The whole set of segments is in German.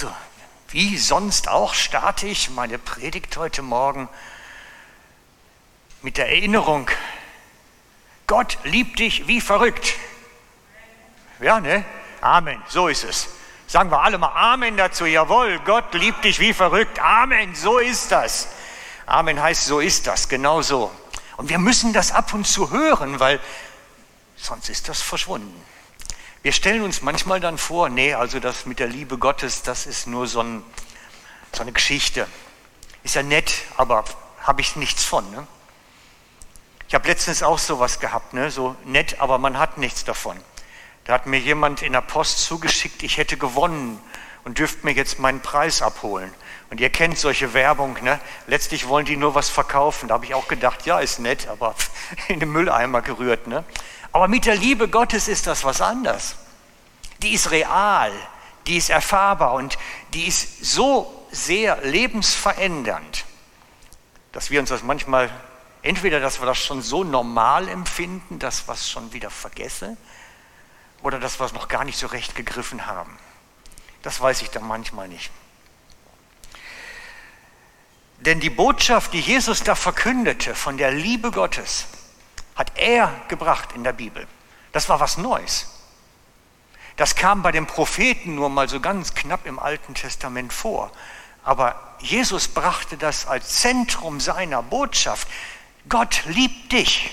Also, wie sonst auch starte ich meine Predigt heute Morgen mit der Erinnerung, Gott liebt dich wie verrückt. Ja, ne? Amen, so ist es. Sagen wir alle mal Amen dazu. Jawohl, Gott liebt dich wie verrückt. Amen, so ist das. Amen heißt, so ist das, genau so. Und wir müssen das ab und zu hören, weil sonst ist das verschwunden. Wir stellen uns manchmal dann vor, nee, also das mit der Liebe Gottes, das ist nur so, ein, so eine Geschichte. Ist ja nett, aber habe ich nichts von. Ne? Ich habe letztens auch sowas gehabt, ne? so nett, aber man hat nichts davon. Da hat mir jemand in der Post zugeschickt, ich hätte gewonnen und dürft mir jetzt meinen Preis abholen. Und ihr kennt solche Werbung, ne? letztlich wollen die nur was verkaufen. Da habe ich auch gedacht, ja, ist nett, aber in den Mülleimer gerührt. Ne? Aber mit der Liebe Gottes ist das was anderes. Die ist real, die ist erfahrbar und die ist so sehr lebensverändernd, dass wir uns das manchmal, entweder dass wir das schon so normal empfinden, dass wir es schon wieder vergessen, oder dass wir es noch gar nicht so recht gegriffen haben. Das weiß ich dann manchmal nicht. Denn die Botschaft, die Jesus da verkündete von der Liebe Gottes, hat er gebracht in der Bibel. Das war was Neues. Das kam bei den Propheten nur mal so ganz knapp im Alten Testament vor. Aber Jesus brachte das als Zentrum seiner Botschaft. Gott liebt dich.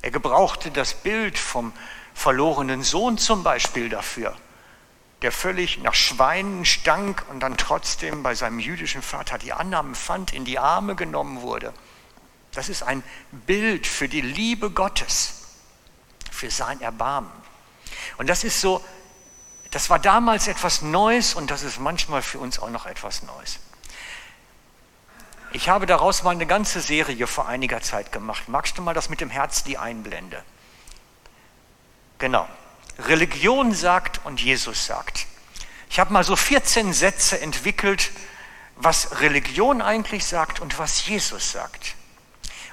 Er gebrauchte das Bild vom verlorenen Sohn zum Beispiel dafür, der völlig nach Schweinen stank und dann trotzdem bei seinem jüdischen Vater die Annahme fand, in die Arme genommen wurde. Das ist ein Bild für die Liebe Gottes, für sein Erbarmen. Und das ist so, das war damals etwas Neues und das ist manchmal für uns auch noch etwas Neues. Ich habe daraus mal eine ganze Serie vor einiger Zeit gemacht. Magst du mal das mit dem Herz die einblende? Genau. Religion sagt und Jesus sagt. Ich habe mal so 14 Sätze entwickelt, was Religion eigentlich sagt und was Jesus sagt.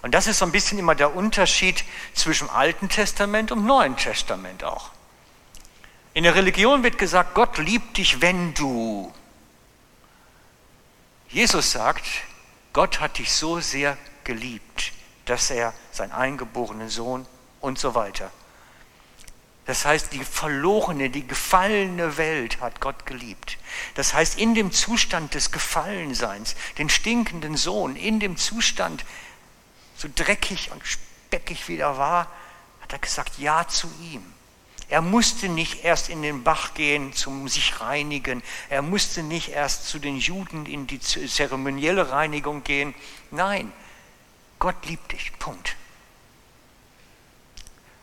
Und das ist so ein bisschen immer der Unterschied zwischen Alten Testament und Neuen Testament auch. In der Religion wird gesagt, Gott liebt dich, wenn du. Jesus sagt, Gott hat dich so sehr geliebt, dass er seinen eingeborenen Sohn und so weiter das heißt, die verlorene, die gefallene Welt hat Gott geliebt. Das heißt, in dem Zustand des Gefallenseins, den stinkenden Sohn, in dem Zustand, so dreckig und speckig wie er war, hat er gesagt Ja zu ihm. Er musste nicht erst in den Bach gehen zum sich reinigen. Er musste nicht erst zu den Juden in die zeremonielle Reinigung gehen. Nein, Gott liebt dich. Punkt.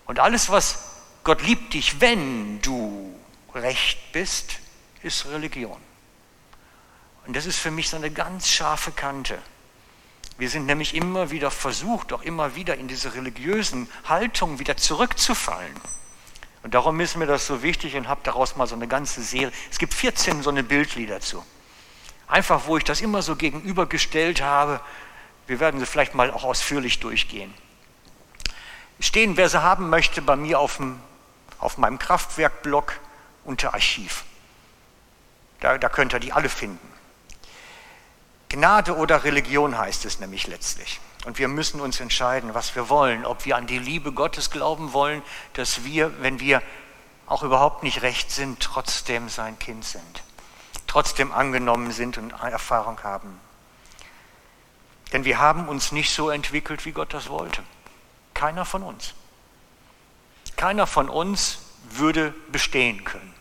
Und alles, was Gott liebt dich, wenn du recht bist, ist Religion. Und das ist für mich so eine ganz scharfe Kante. Wir sind nämlich immer wieder versucht, auch immer wieder in diese religiösen Haltungen wieder zurückzufallen. Und darum ist mir das so wichtig und habe daraus mal so eine ganze Serie. Es gibt 14 so eine Bildlieder zu. Einfach, wo ich das immer so gegenübergestellt habe. Wir werden sie vielleicht mal auch ausführlich durchgehen. Stehen, wer sie haben möchte, bei mir auf dem auf meinem Kraftwerkblog unter Archiv. Da, da könnt ihr die alle finden. Gnade oder Religion heißt es nämlich letztlich. Und wir müssen uns entscheiden, was wir wollen, ob wir an die Liebe Gottes glauben wollen, dass wir, wenn wir auch überhaupt nicht recht sind, trotzdem sein Kind sind, trotzdem angenommen sind und Erfahrung haben. Denn wir haben uns nicht so entwickelt, wie Gott das wollte. Keiner von uns. Keiner von uns würde bestehen können.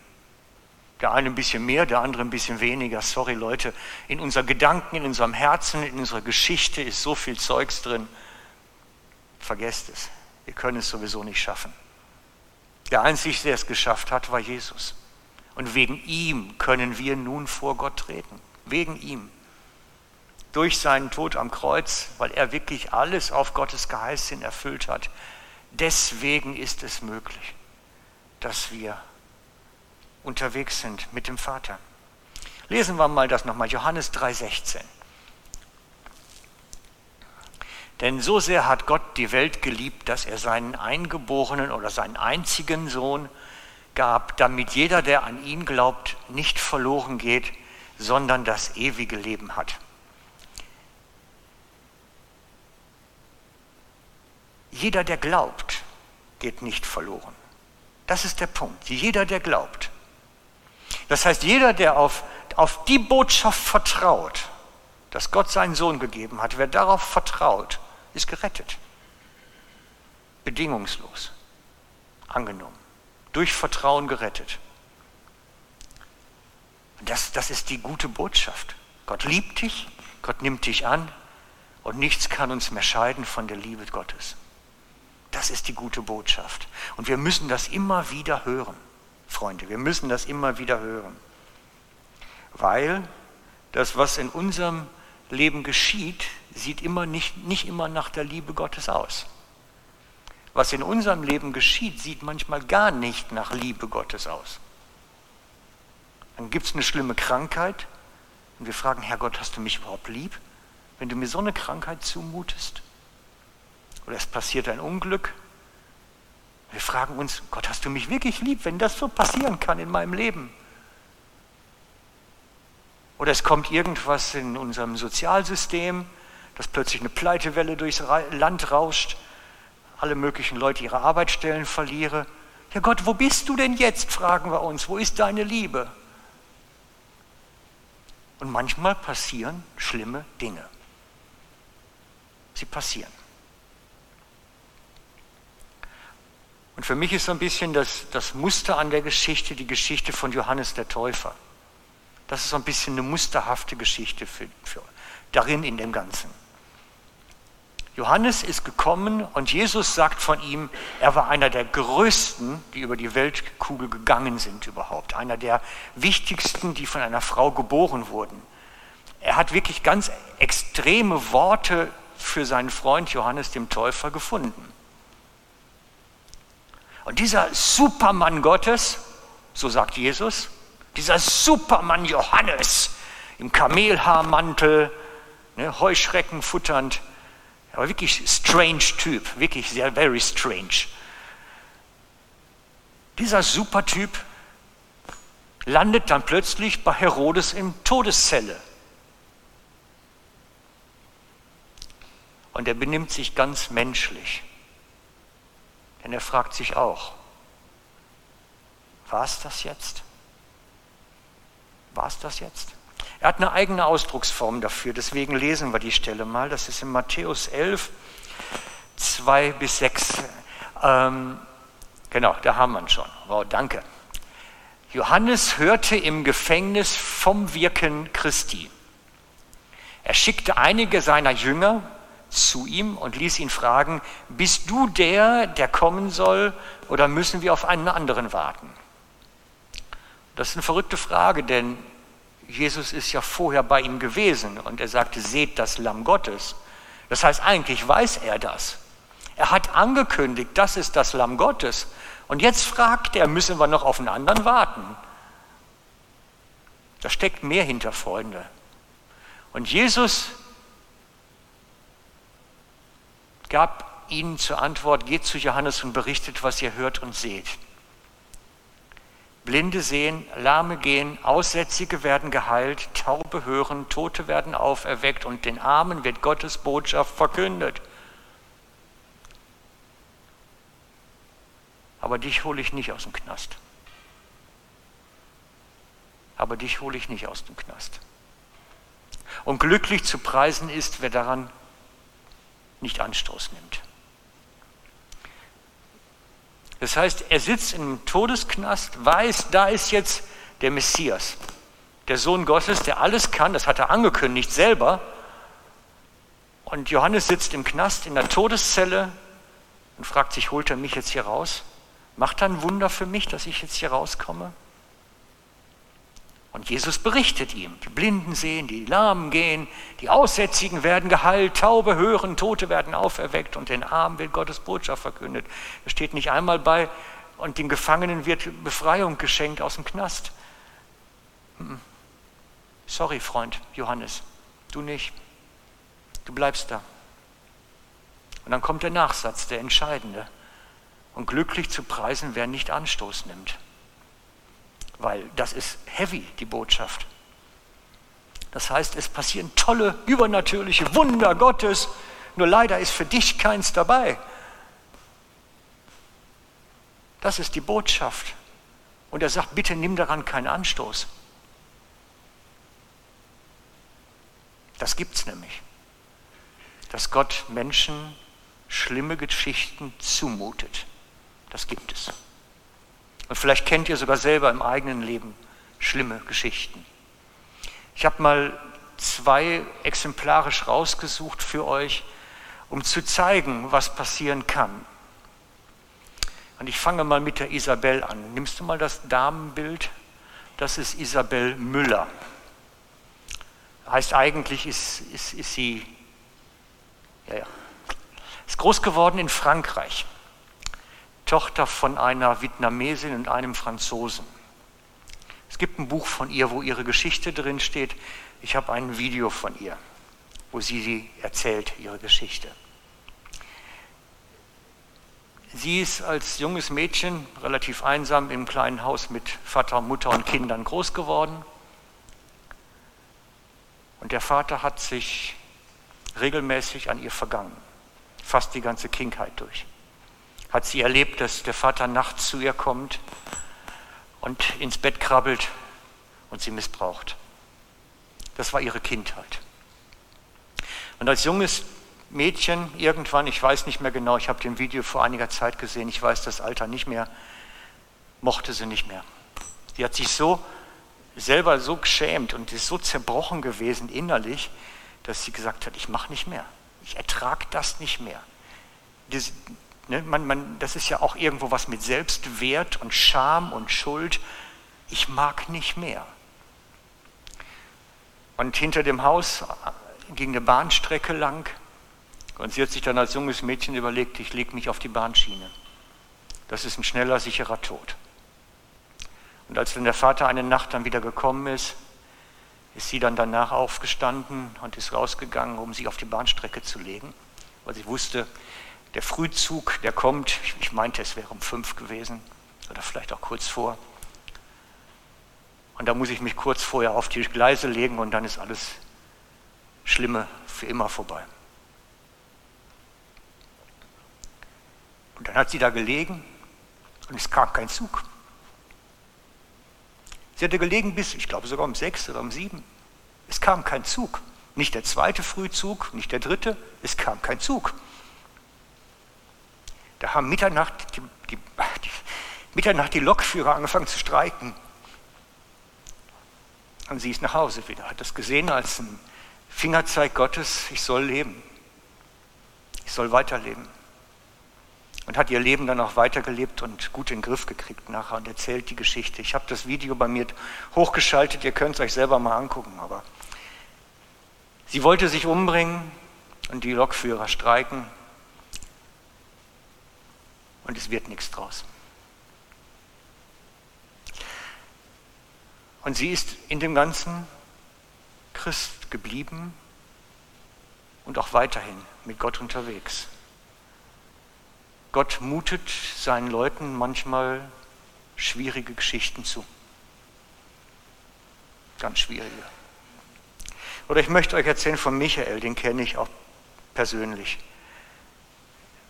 Der eine ein bisschen mehr, der andere ein bisschen weniger. Sorry Leute, in unseren Gedanken, in unserem Herzen, in unserer Geschichte ist so viel Zeugs drin. Vergesst es. Wir können es sowieso nicht schaffen. Der Einzige, der es geschafft hat, war Jesus. Und wegen ihm können wir nun vor Gott treten. Wegen ihm. Durch seinen Tod am Kreuz, weil er wirklich alles auf Gottes Geheiß hin erfüllt hat, Deswegen ist es möglich, dass wir unterwegs sind mit dem Vater. Lesen wir mal das nochmal, Johannes 3:16. Denn so sehr hat Gott die Welt geliebt, dass er seinen eingeborenen oder seinen einzigen Sohn gab, damit jeder, der an ihn glaubt, nicht verloren geht, sondern das ewige Leben hat. Jeder, der glaubt, geht nicht verloren. Das ist der Punkt. Jeder, der glaubt. Das heißt, jeder, der auf, auf die Botschaft vertraut, dass Gott seinen Sohn gegeben hat, wer darauf vertraut, ist gerettet. Bedingungslos. Angenommen. Durch Vertrauen gerettet. Das, das ist die gute Botschaft. Gott liebt dich, Gott nimmt dich an und nichts kann uns mehr scheiden von der Liebe Gottes. Das ist die gute Botschaft. Und wir müssen das immer wieder hören, Freunde. Wir müssen das immer wieder hören. Weil das, was in unserem Leben geschieht, sieht immer nicht, nicht immer nach der Liebe Gottes aus. Was in unserem Leben geschieht, sieht manchmal gar nicht nach Liebe Gottes aus. Dann gibt es eine schlimme Krankheit und wir fragen, Herr Gott, hast du mich überhaupt lieb, wenn du mir so eine Krankheit zumutest? Oder es passiert ein Unglück. Wir fragen uns, Gott, hast du mich wirklich lieb, wenn das so passieren kann in meinem Leben? Oder es kommt irgendwas in unserem Sozialsystem, dass plötzlich eine Pleitewelle durchs Land rauscht, alle möglichen Leute ihre Arbeitsstellen verlieren. Ja Gott, wo bist du denn jetzt, fragen wir uns, wo ist deine Liebe? Und manchmal passieren schlimme Dinge. Sie passieren. Und für mich ist so ein bisschen das, das Muster an der Geschichte die Geschichte von Johannes der Täufer. Das ist so ein bisschen eine musterhafte Geschichte für, für, darin in dem Ganzen. Johannes ist gekommen und Jesus sagt von ihm, er war einer der größten, die über die Weltkugel gegangen sind überhaupt. Einer der wichtigsten, die von einer Frau geboren wurden. Er hat wirklich ganz extreme Worte für seinen Freund Johannes dem Täufer gefunden. Und dieser Supermann Gottes, so sagt Jesus, dieser Supermann Johannes im Kamelhaarmantel, ne, Heuschrecken futternd, aber wirklich strange Typ, wirklich sehr, very strange. Dieser Supertyp landet dann plötzlich bei Herodes in Todeszelle. Und er benimmt sich ganz menschlich. Denn er fragt sich auch, war es das jetzt? War es das jetzt? Er hat eine eigene Ausdrucksform dafür, deswegen lesen wir die Stelle mal. Das ist in Matthäus 11, 2 bis 6. Ähm, genau, da haben wir ihn schon. Wow, danke. Johannes hörte im Gefängnis vom Wirken Christi. Er schickte einige seiner Jünger zu ihm und ließ ihn fragen, bist du der, der kommen soll, oder müssen wir auf einen anderen warten? Das ist eine verrückte Frage, denn Jesus ist ja vorher bei ihm gewesen und er sagte, seht das Lamm Gottes. Das heißt, eigentlich weiß er das. Er hat angekündigt, das ist das Lamm Gottes. Und jetzt fragt er, müssen wir noch auf einen anderen warten? Da steckt mehr hinter, Freunde. Und Jesus gab ihnen zur Antwort, geht zu Johannes und berichtet, was ihr hört und seht. Blinde sehen, Lahme gehen, Aussätzige werden geheilt, Taube hören, Tote werden auferweckt und den Armen wird Gottes Botschaft verkündet. Aber dich hole ich nicht aus dem Knast. Aber dich hole ich nicht aus dem Knast. Und glücklich zu preisen ist, wer daran nicht Anstoß nimmt. Das heißt, er sitzt im Todesknast, weiß, da ist jetzt der Messias, der Sohn Gottes, der alles kann, das hat er angekündigt selber. Und Johannes sitzt im Knast in der Todeszelle und fragt sich, holt er mich jetzt hier raus? Macht er ein Wunder für mich, dass ich jetzt hier rauskomme? Und Jesus berichtet ihm, die Blinden sehen, die Lahmen gehen, die Aussätzigen werden geheilt, Taube hören, Tote werden auferweckt und den Armen wird Gottes Botschaft verkündet. Es steht nicht einmal bei, und den Gefangenen wird Befreiung geschenkt aus dem Knast. Hm. Sorry, Freund Johannes, du nicht. Du bleibst da. Und dann kommt der Nachsatz, der entscheidende. Und glücklich zu preisen, wer nicht Anstoß nimmt weil das ist heavy, die Botschaft. Das heißt, es passieren tolle, übernatürliche Wunder Gottes, nur leider ist für dich keins dabei. Das ist die Botschaft. Und er sagt, bitte nimm daran keinen Anstoß. Das gibt es nämlich. Dass Gott Menschen schlimme Geschichten zumutet. Das gibt es. Und vielleicht kennt ihr sogar selber im eigenen Leben schlimme Geschichten. Ich habe mal zwei exemplarisch rausgesucht für euch, um zu zeigen, was passieren kann. Und ich fange mal mit der Isabel an. Nimmst du mal das Damenbild? Das ist Isabel Müller. Heißt eigentlich ist, ist, ist sie, ja, ja, ist groß geworden in Frankreich. Tochter von einer Vietnamesin und einem Franzosen. Es gibt ein Buch von ihr, wo ihre Geschichte drin steht. Ich habe ein Video von ihr, wo sie, sie erzählt, ihre Geschichte. Sie ist als junges Mädchen relativ einsam im kleinen Haus mit Vater, Mutter und Kindern groß geworden. Und der Vater hat sich regelmäßig an ihr vergangen, fast die ganze Kindheit durch. Hat sie erlebt, dass der Vater nachts zu ihr kommt und ins Bett krabbelt und sie missbraucht. Das war ihre Kindheit. Und als junges Mädchen irgendwann, ich weiß nicht mehr genau, ich habe den Video vor einiger Zeit gesehen, ich weiß das Alter nicht mehr, mochte sie nicht mehr. Die hat sich so selber so geschämt und ist so zerbrochen gewesen innerlich, dass sie gesagt hat, ich mache nicht mehr. Ich ertrage das nicht mehr. Das, ne, man, man, das ist ja auch irgendwo was mit Selbstwert und Scham und Schuld. Ich mag nicht mehr. Und hinter dem Haus ging eine Bahnstrecke lang und sie hat sich dann als junges Mädchen überlegt, ich lege mich auf die Bahnschiene. Das ist ein schneller, sicherer Tod. Und als dann der Vater eine Nacht dann wieder gekommen ist, ist sie dann danach aufgestanden und ist rausgegangen, um sich auf die Bahnstrecke zu legen, weil sie wusste, der Frühzug, der kommt, ich meinte, es wäre um fünf gewesen oder vielleicht auch kurz vor. Und da muss ich mich kurz vorher auf die Gleise legen und dann ist alles Schlimme für immer vorbei. Und dann hat sie da gelegen und es kam kein Zug. Sie hatte gelegen bis, ich glaube sogar um sechs oder um sieben. Es kam kein Zug. Nicht der zweite Frühzug, nicht der dritte, es kam kein Zug. Da haben Mitternacht die, die, die, Mitternacht die Lokführer angefangen zu streiken. Und sie ist nach Hause wieder, hat das gesehen als ein Fingerzeig Gottes, ich soll leben. Ich soll weiterleben und hat ihr Leben dann auch weitergelebt und gut in den Griff gekriegt nachher und erzählt die Geschichte. Ich habe das Video bei mir hochgeschaltet, ihr könnt es euch selber mal angucken, aber sie wollte sich umbringen und die Lokführer streiken und es wird nichts draus. Und sie ist in dem Ganzen Christ geblieben und auch weiterhin mit Gott unterwegs. Gott mutet seinen Leuten manchmal schwierige Geschichten zu. Ganz schwierige. Oder ich möchte euch erzählen von Michael, den kenne ich auch persönlich.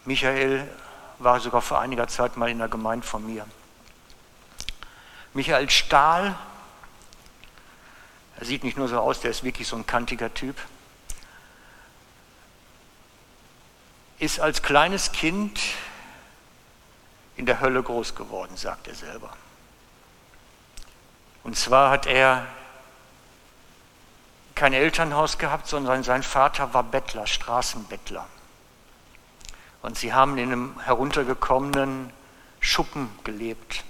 Michael war sogar vor einiger Zeit mal in der Gemeinde von mir. Michael Stahl, er sieht nicht nur so aus, der ist wirklich so ein kantiger Typ, ist als kleines Kind in der Hölle groß geworden, sagt er selber. Und zwar hat er kein Elternhaus gehabt, sondern sein Vater war Bettler, Straßenbettler. Und sie haben in einem heruntergekommenen Schuppen gelebt.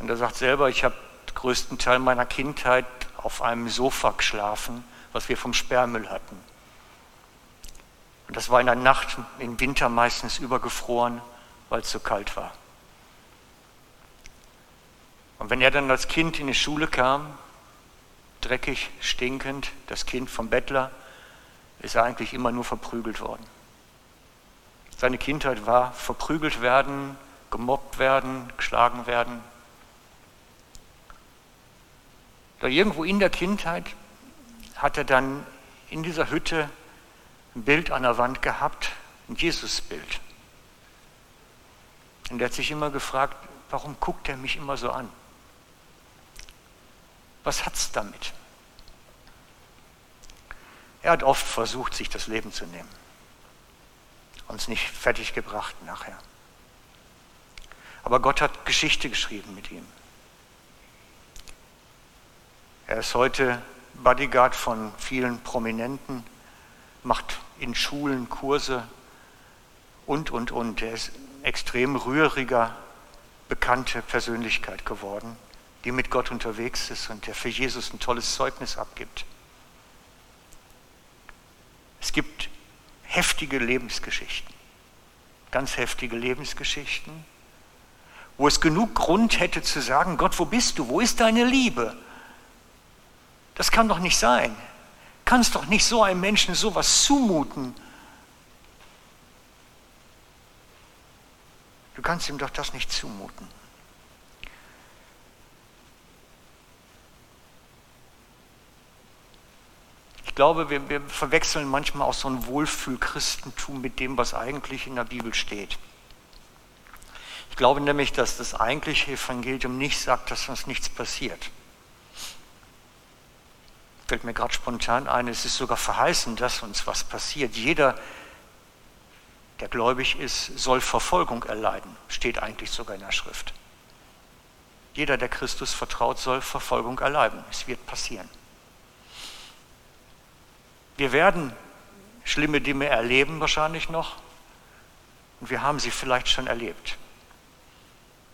Und er sagt selber, ich habe den größten Teil meiner Kindheit auf einem Sofa geschlafen, was wir vom Sperrmüll hatten. Und das war in der Nacht, im Winter meistens übergefroren weil es so kalt war. Und wenn er dann als Kind in die Schule kam, dreckig, stinkend, das Kind vom Bettler, ist er eigentlich immer nur verprügelt worden. Seine Kindheit war verprügelt werden, gemobbt werden, geschlagen werden. Da irgendwo in der Kindheit hat er dann in dieser Hütte ein Bild an der Wand gehabt, ein Jesusbild. Und er hat sich immer gefragt, warum guckt er mich immer so an? Was hat es damit? Er hat oft versucht, sich das Leben zu nehmen. Uns nicht fertig gebracht nachher. Aber Gott hat Geschichte geschrieben mit ihm. Er ist heute Bodyguard von vielen Prominenten, macht in Schulen Kurse und, und, und. Er ist extrem rühriger, bekannte Persönlichkeit geworden, die mit Gott unterwegs ist und der für Jesus ein tolles Zeugnis abgibt. Es gibt heftige Lebensgeschichten, ganz heftige Lebensgeschichten, wo es genug Grund hätte zu sagen, Gott, wo bist du? Wo ist deine Liebe? Das kann doch nicht sein. Kannst doch nicht so einem Menschen sowas zumuten. Du kannst ihm doch das nicht zumuten. Ich glaube, wir, wir verwechseln manchmal auch so ein Wohlfühlchristentum mit dem, was eigentlich in der Bibel steht. Ich glaube nämlich, dass das eigentliche Evangelium nicht sagt, dass uns nichts passiert. Fällt mir gerade spontan ein, es ist sogar verheißen, dass uns was passiert. Jeder, der gläubig ist, soll Verfolgung erleiden. Steht eigentlich sogar in der Schrift. Jeder, der Christus vertraut, soll Verfolgung erleiden. Es wird passieren. Wir werden schlimme Dinge erleben wahrscheinlich noch. Und wir haben sie vielleicht schon erlebt.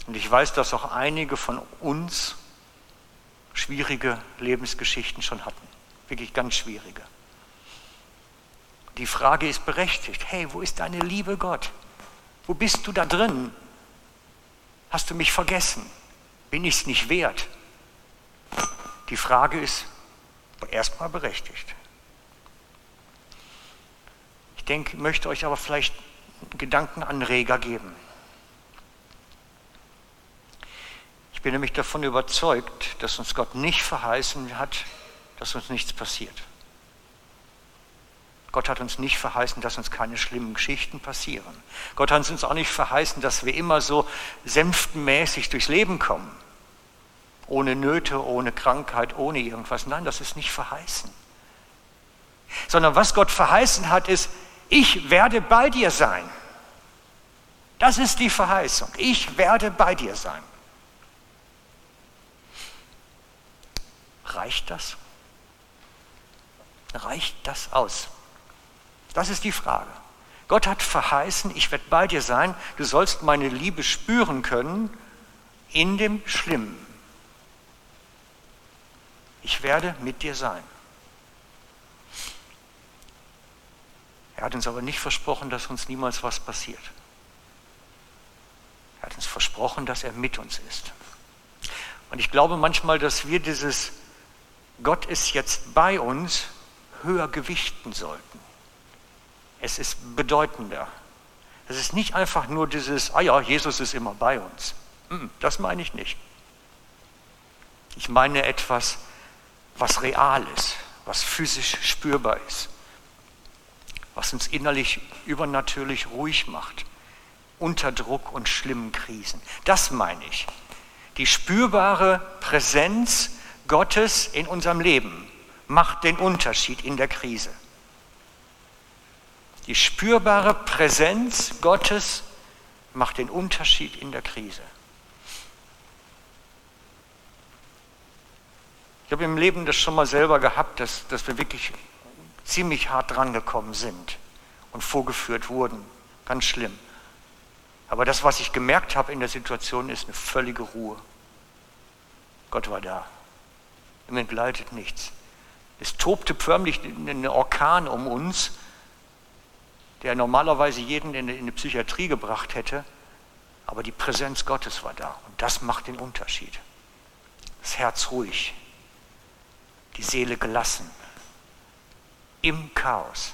Und ich weiß, dass auch einige von uns schwierige Lebensgeschichten schon hatten. Wirklich ganz schwierige. Die Frage ist berechtigt. Hey, wo ist deine Liebe Gott? Wo bist du da drin? Hast du mich vergessen? Bin ich es nicht wert? Die Frage ist erstmal berechtigt. Ich denke, möchte euch aber vielleicht Gedankenanreger geben. Ich bin nämlich davon überzeugt, dass uns Gott nicht verheißen hat, dass uns nichts passiert. Gott hat uns nicht verheißen, dass uns keine schlimmen Geschichten passieren. Gott hat uns auch nicht verheißen, dass wir immer so sänftenmäßig durchs Leben kommen. Ohne Nöte, ohne Krankheit, ohne irgendwas. Nein, das ist nicht verheißen. Sondern was Gott verheißen hat, ist, ich werde bei dir sein. Das ist die Verheißung. Ich werde bei dir sein. Reicht das? Reicht das aus? Das ist die Frage. Gott hat verheißen, ich werde bei dir sein, du sollst meine Liebe spüren können in dem Schlimmen. Ich werde mit dir sein. Er hat uns aber nicht versprochen, dass uns niemals was passiert. Er hat uns versprochen, dass er mit uns ist. Und ich glaube manchmal, dass wir dieses Gott ist jetzt bei uns, höher gewichten sollten. Es ist bedeutender. Es ist nicht einfach nur dieses, ah ja, Jesus ist immer bei uns. Hm, das meine ich nicht. Ich meine etwas, was real ist, was physisch spürbar ist, was uns innerlich übernatürlich ruhig macht, unter Druck und schlimmen Krisen. Das meine ich. Die spürbare Präsenz Gottes in unserem Leben macht den Unterschied in der Krise. Die spürbare Präsenz Gottes macht den Unterschied in der Krise. Ich habe im Leben das schon mal selber gehabt, dass, dass wir wirklich ziemlich hart drangekommen sind und vorgeführt wurden. Ganz schlimm. Aber das, was ich gemerkt habe in der Situation, ist eine völlige Ruhe. Gott war da. Ihm entgleitet nichts. Es tobte förmlich ein Orkan um uns, der normalerweise jeden in eine Psychiatrie gebracht hätte, aber die Präsenz Gottes war da und das macht den Unterschied. Das Herz ruhig, die Seele gelassen, im Chaos.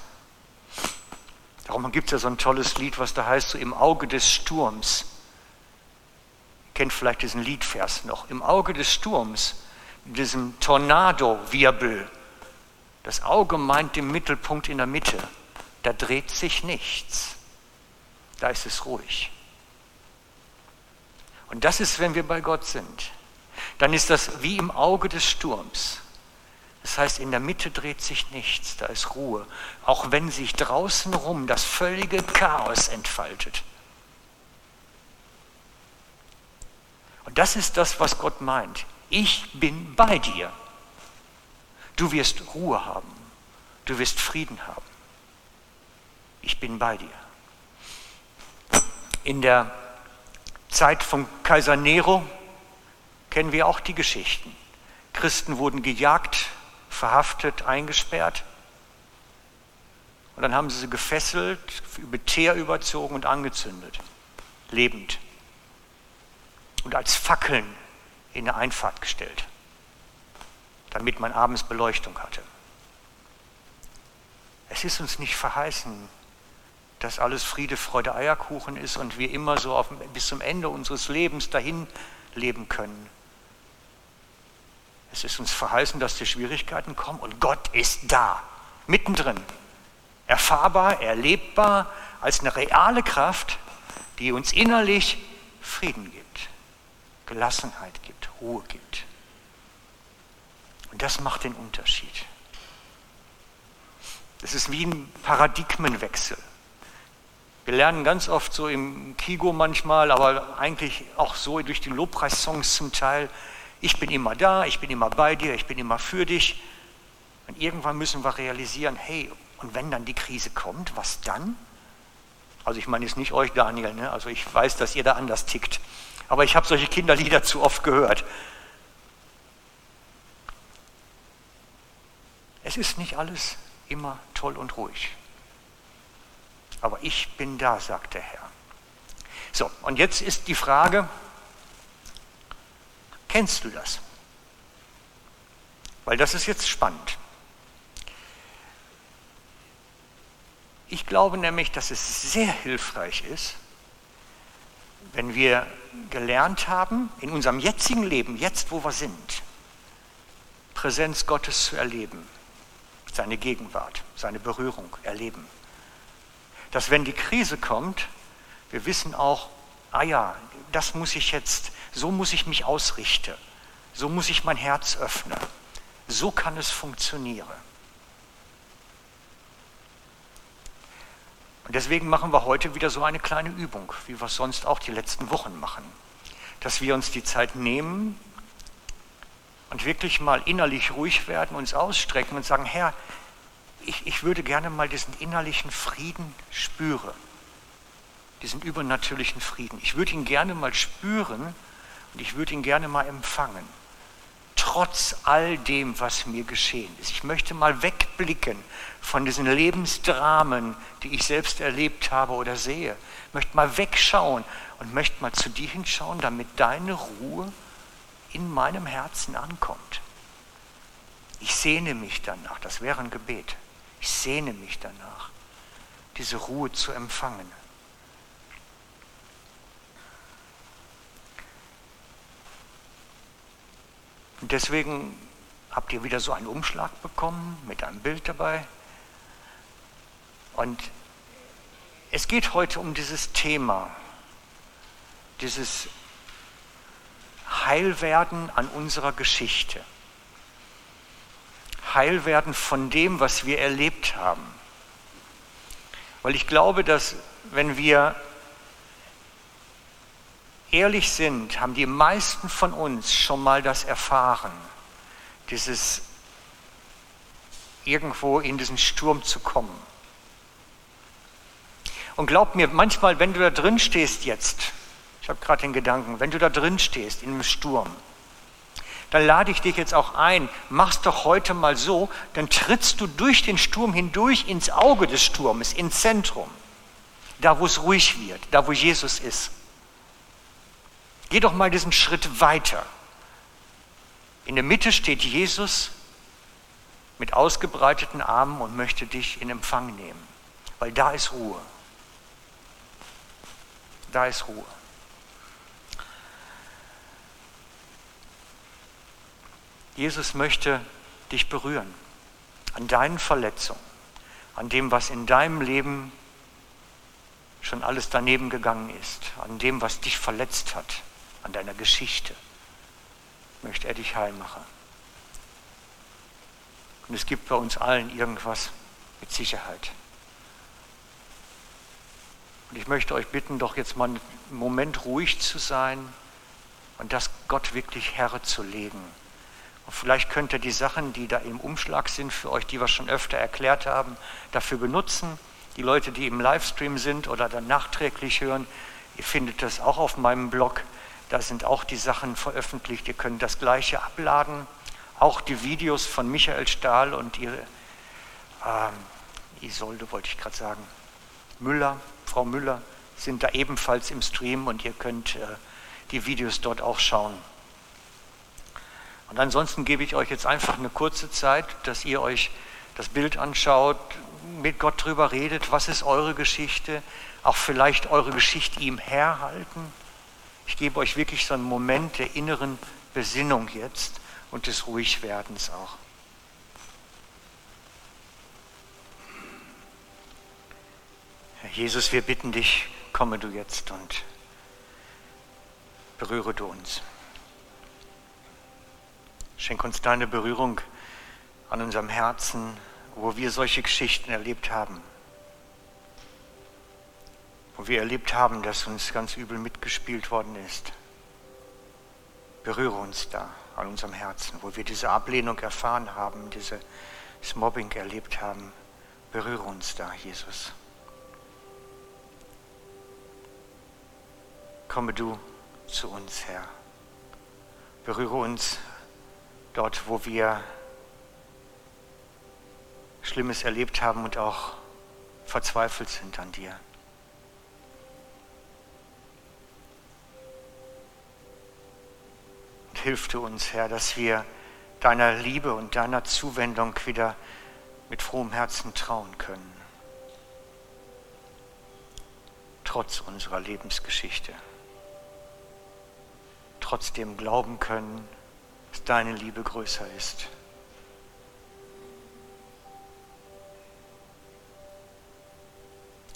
Darum gibt es ja so ein tolles Lied, was da heißt, so im Auge des Sturms. Ihr kennt vielleicht diesen Liedvers noch. Im Auge des Sturms diesem Tornado-Wirbel, Das Auge meint den Mittelpunkt in der Mitte. Da dreht sich nichts. Da ist es ruhig. Und das ist, wenn wir bei Gott sind. Dann ist das wie im Auge des Sturms. Das heißt, in der Mitte dreht sich nichts, da ist Ruhe, auch wenn sich draußen rum das völlige Chaos entfaltet. Und das ist das, was Gott meint. Ich bin bei dir. Du wirst Ruhe haben. Du wirst Frieden haben. Ich bin bei dir. In der Zeit von Kaiser Nero kennen wir auch die Geschichten. Christen wurden gejagt, verhaftet, eingesperrt. Und dann haben sie sie gefesselt, über Teer überzogen und angezündet, lebend. Und als Fackeln in eine Einfahrt gestellt, damit man abends Beleuchtung hatte. Es ist uns nicht verheißen, dass alles Friede, Freude, Eierkuchen ist und wir immer so auf, bis zum Ende unseres Lebens dahin leben können. Es ist uns verheißen, dass die Schwierigkeiten kommen und Gott ist da, mittendrin. Erfahrbar, erlebbar, als eine reale Kraft, die uns innerlich Frieden gibt, Gelassenheit gibt, Ruhe gibt. Und das macht den Unterschied. Es ist wie ein Paradigmenwechsel. Wir lernen ganz oft so im Kigo manchmal, aber eigentlich auch so durch die Lobpreissongs zum Teil, ich bin immer da, ich bin immer bei dir, ich bin immer für dich. Und irgendwann müssen wir realisieren, hey, und wenn dann die Krise kommt, was dann? Also ich meine jetzt nicht euch, Daniel, ne? also ich weiß, dass ihr da anders tickt. Aber ich habe solche Kinderlieder zu oft gehört. Es ist nicht alles immer toll und ruhig. Aber ich bin da, sagt der Herr. So, und jetzt ist die Frage, Kennst du das? Weil das ist jetzt spannend. Ich glaube nämlich, dass es sehr hilfreich ist, wenn wir gelernt haben, in unserem jetzigen Leben, jetzt wo wir sind, Präsenz Gottes zu erleben, seine Gegenwart, seine Berührung erleben. Dass wenn die Krise kommt, wir wissen auch, ah ja, das muss ich jetzt so muss ich mich ausrichten. So muss ich mein Herz öffnen. So kann es funktionieren. Und deswegen machen wir heute wieder so eine kleine Übung, wie wir es sonst auch die letzten Wochen machen. Dass wir uns die Zeit nehmen und wirklich mal innerlich ruhig werden, uns ausstrecken und sagen, Herr, ich, ich würde gerne mal diesen innerlichen Frieden spüren, diesen übernatürlichen Frieden. Ich würde ihn gerne mal spüren und ich würde ihn gerne mal empfangen. Trotz all dem, was mir geschehen ist. Ich möchte mal wegblicken von diesen Lebensdramen, die ich selbst erlebt habe oder sehe. Ich möchte mal wegschauen und möchte mal zu dir hinschauen, damit deine Ruhe in meinem Herzen ankommt. Ich sehne mich danach, das wäre ein Gebet. Ich sehne mich danach, diese Ruhe zu empfangen. Und deswegen habt ihr wieder so einen Umschlag bekommen mit einem Bild dabei. Und es geht heute um dieses Thema, dieses Heilwerden an unserer Geschichte. Heilwerden von dem, was wir erlebt haben. Weil ich glaube, dass wenn wir ehrlich sind, haben die meisten von uns schon mal das erfahren, dieses irgendwo in diesen Sturm zu kommen. Und glaub mir, manchmal, wenn du da drin stehst jetzt, ich habe gerade den Gedanken, wenn du da drin stehst in einem Sturm, dann lade ich dich jetzt auch ein, mach's doch heute mal so, dann trittst du durch den Sturm hindurch ins Auge des Sturmes, ins Zentrum, da wo es ruhig wird, da wo Jesus ist. Geh doch mal diesen Schritt weiter. In der Mitte steht Jesus mit ausgebreiteten Armen und möchte dich in Empfang nehmen, weil da ist Ruhe. Da ist Ruhe. Jesus möchte dich berühren an deinen Verletzungen, an dem, was in deinem Leben schon alles daneben gegangen ist, an dem, was dich verletzt hat, an deiner Geschichte, möchte er dich heil machen. Und es gibt bei uns allen irgendwas mit Sicherheit. Und ich möchte euch bitten, doch jetzt mal einen Moment ruhig zu sein und das Gott wirklich Herr zu legen. Und vielleicht könnt ihr die Sachen, die da im Umschlag sind für euch, die wir schon öfter erklärt haben, dafür benutzen. Die Leute, die im Livestream sind oder dann nachträglich hören, ihr findet das auch auf meinem Blog. Da sind auch die Sachen veröffentlicht. Ihr könnt das gleiche abladen. Auch die Videos von Michael Stahl und ihre ähm, Isolde, wollte ich gerade sagen, Müller, Frau Müller, sind da ebenfalls im Stream und ihr könnt äh, die Videos dort auch schauen. Und ansonsten gebe ich euch jetzt einfach eine kurze Zeit, dass ihr euch das Bild anschaut, mit Gott drüber redet, was ist eure Geschichte, auch vielleicht eure Geschichte ihm herhalten. Ich gebe euch wirklich so einen Moment der inneren Besinnung jetzt und des Ruhigwerdens auch. Herr Jesus, wir bitten dich, komme du jetzt und berühre du uns. Schenk uns deine Berührung an unserem Herzen, wo wir solche Geschichten erlebt haben. Wo wir erlebt haben, dass uns ganz übel mitgespielt worden ist. Berühre uns da an unserem Herzen, wo wir diese Ablehnung erfahren haben, dieses Mobbing erlebt haben. Berühre uns da, Jesus. Komme du zu uns, Herr. Berühre uns dort, wo wir Schlimmes erlebt haben und auch verzweifelt sind an dir. Hilf du uns, Herr, dass wir deiner Liebe und deiner Zuwendung wieder mit frohem Herzen trauen können, trotz unserer Lebensgeschichte trotzdem glauben können, dass deine Liebe größer ist.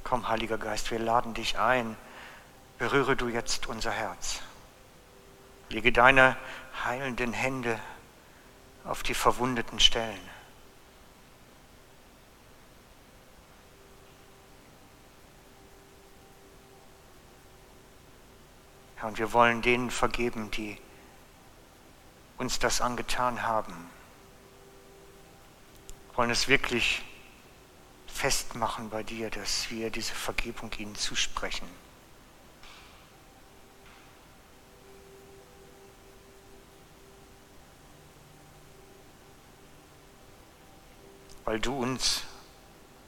Komm, Heiliger Geist, wir laden dich ein. Berühre du jetzt unser Herz. Lege deine heilenden Hände auf die verwundeten Stellen. Herr, und wir wollen denen vergeben, die uns das angetan haben. Wir wollen es wirklich festmachen bei dir, dass wir diese Vergebung ihnen zusprechen. Weil du uns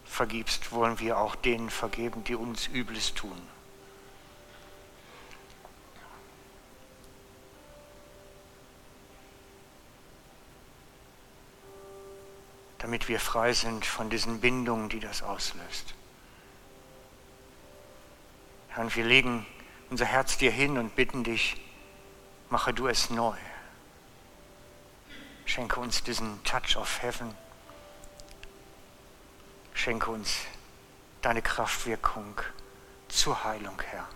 vergibst, wollen wir auch denen vergeben, die uns Übles tun. damit wir frei sind von diesen Bindungen, die das auslöst. Herr, wir legen unser Herz dir hin und bitten dich, mache du es neu. Schenke uns diesen Touch of Heaven. Schenke uns deine Kraftwirkung zur Heilung, Herr.